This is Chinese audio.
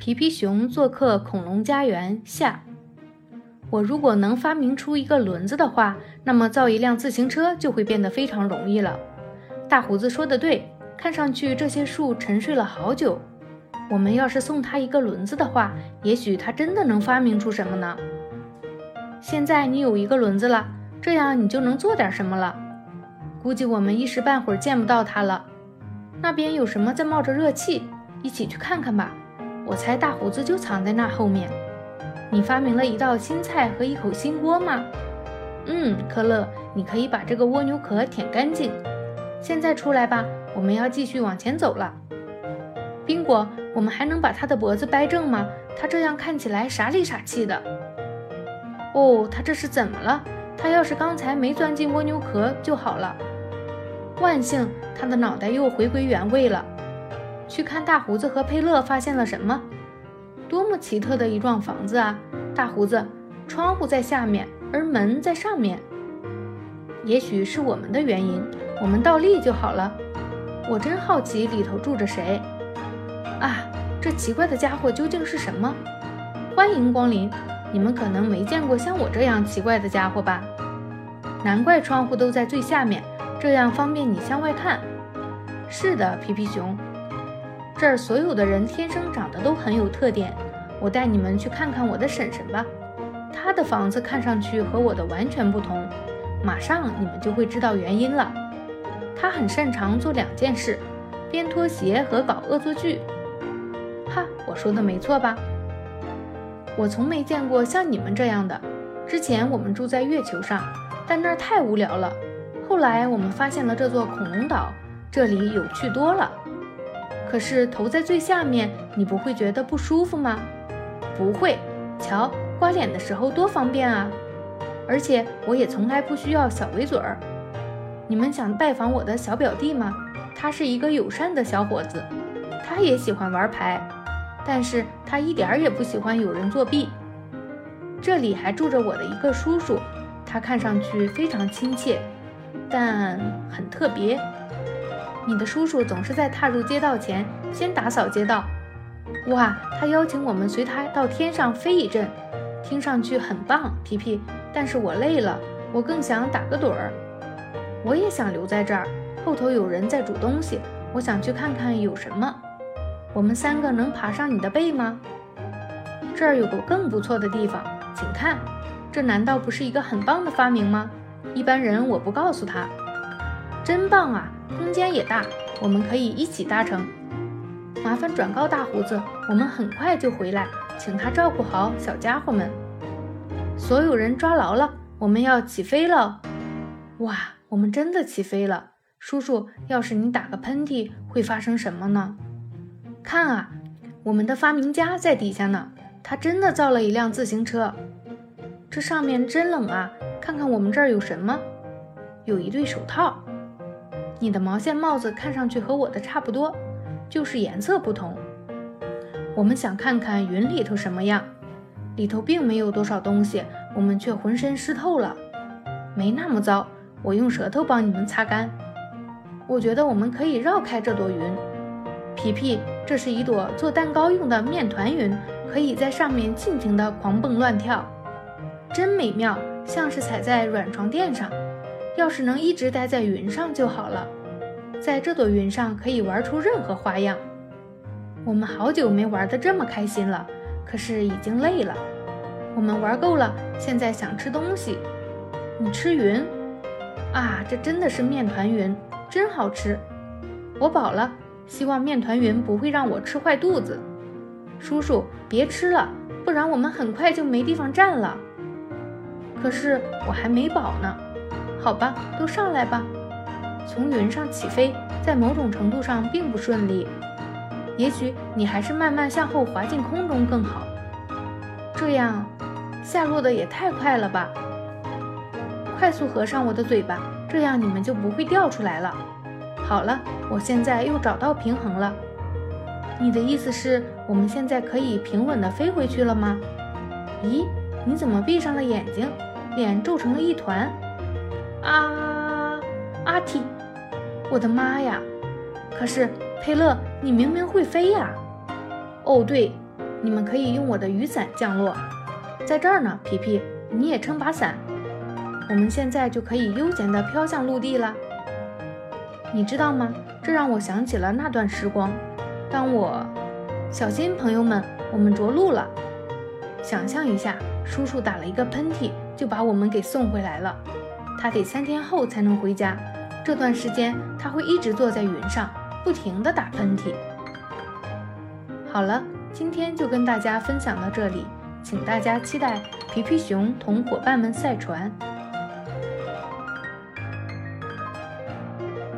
皮皮熊做客恐龙家园下。我如果能发明出一个轮子的话，那么造一辆自行车就会变得非常容易了。大胡子说的对，看上去这些树沉睡了好久。我们要是送他一个轮子的话，也许他真的能发明出什么呢？现在你有一个轮子了，这样你就能做点什么了。估计我们一时半会儿见不到他了。那边有什么在冒着热气？一起去看看吧。我猜大胡子就藏在那后面。你发明了一道新菜和一口新锅吗？嗯，可乐，你可以把这个蜗牛壳舔干净。现在出来吧，我们要继续往前走了。宾果，我们还能把他的脖子掰正吗？他这样看起来傻里傻气的。哦，他这是怎么了？他要是刚才没钻进蜗牛壳就好了。万幸，他的脑袋又回归原位了。去看大胡子和佩勒发现了什么？多么奇特的一幢房子啊！大胡子，窗户在下面，而门在上面。也许是我们的原因，我们倒立就好了。我真好奇里头住着谁。啊，这奇怪的家伙究竟是什么？欢迎光临！你们可能没见过像我这样奇怪的家伙吧？难怪窗户都在最下面，这样方便你向外看。是的，皮皮熊。这儿所有的人天生长得都很有特点。我带你们去看看我的婶婶吧，她的房子看上去和我的完全不同。马上你们就会知道原因了。她很擅长做两件事：编拖鞋和搞恶作剧。哈，我说的没错吧？我从没见过像你们这样的。之前我们住在月球上，但那儿太无聊了。后来我们发现了这座恐龙岛，这里有趣多了。可是头在最下面，你不会觉得不舒服吗？不会，瞧，刮脸的时候多方便啊！而且我也从来不需要小围嘴儿。你们想拜访我的小表弟吗？他是一个友善的小伙子，他也喜欢玩牌，但是他一点儿也不喜欢有人作弊。这里还住着我的一个叔叔，他看上去非常亲切，但很特别。你的叔叔总是在踏入街道前先打扫街道。哇，他邀请我们随他到天上飞一阵，听上去很棒，皮皮。但是我累了，我更想打个盹儿。我也想留在这儿，后头有人在煮东西，我想去看看有什么。我们三个能爬上你的背吗？这儿有个更不错的地方，请看，这难道不是一个很棒的发明吗？一般人我不告诉他。真棒啊！空间也大，我们可以一起搭乘。麻烦转告大胡子，我们很快就回来，请他照顾好小家伙们。所有人抓牢了，我们要起飞了！哇，我们真的起飞了！叔叔，要是你打个喷嚏，会发生什么呢？看啊，我们的发明家在底下呢，他真的造了一辆自行车。这上面真冷啊！看看我们这儿有什么？有一对手套。你的毛线帽子看上去和我的差不多，就是颜色不同。我们想看看云里头什么样，里头并没有多少东西，我们却浑身湿透了。没那么糟，我用舌头帮你们擦干。我觉得我们可以绕开这朵云。皮皮，这是一朵做蛋糕用的面团云，可以在上面尽情地狂蹦乱跳，真美妙，像是踩在软床垫上。要是能一直待在云上就好了，在这朵云上可以玩出任何花样。我们好久没玩得这么开心了，可是已经累了。我们玩够了，现在想吃东西。你吃云？啊，这真的是面团云，真好吃。我饱了，希望面团云不会让我吃坏肚子。叔叔，别吃了，不然我们很快就没地方站了。可是我还没饱呢。好吧，都上来吧。从云上起飞，在某种程度上并不顺利。也许你还是慢慢向后滑进空中更好。这样，下落的也太快了吧！快速合上我的嘴巴，这样你们就不会掉出来了。好了，我现在又找到平衡了。你的意思是，我们现在可以平稳地飞回去了吗？咦，你怎么闭上了眼睛，脸皱成了一团？啊，阿嚏，我的妈呀！可是佩勒，你明明会飞呀！哦，对，你们可以用我的雨伞降落，在这儿呢。皮皮，你也撑把伞，我们现在就可以悠闲地飘向陆地了。你知道吗？这让我想起了那段时光，当我……小心，朋友们，我们着陆了。想象一下，叔叔打了一个喷嚏，就把我们给送回来了。他得三天后才能回家，这段时间他会一直坐在云上，不停地打喷嚏。好了，今天就跟大家分享到这里，请大家期待皮皮熊同伙伴们赛船。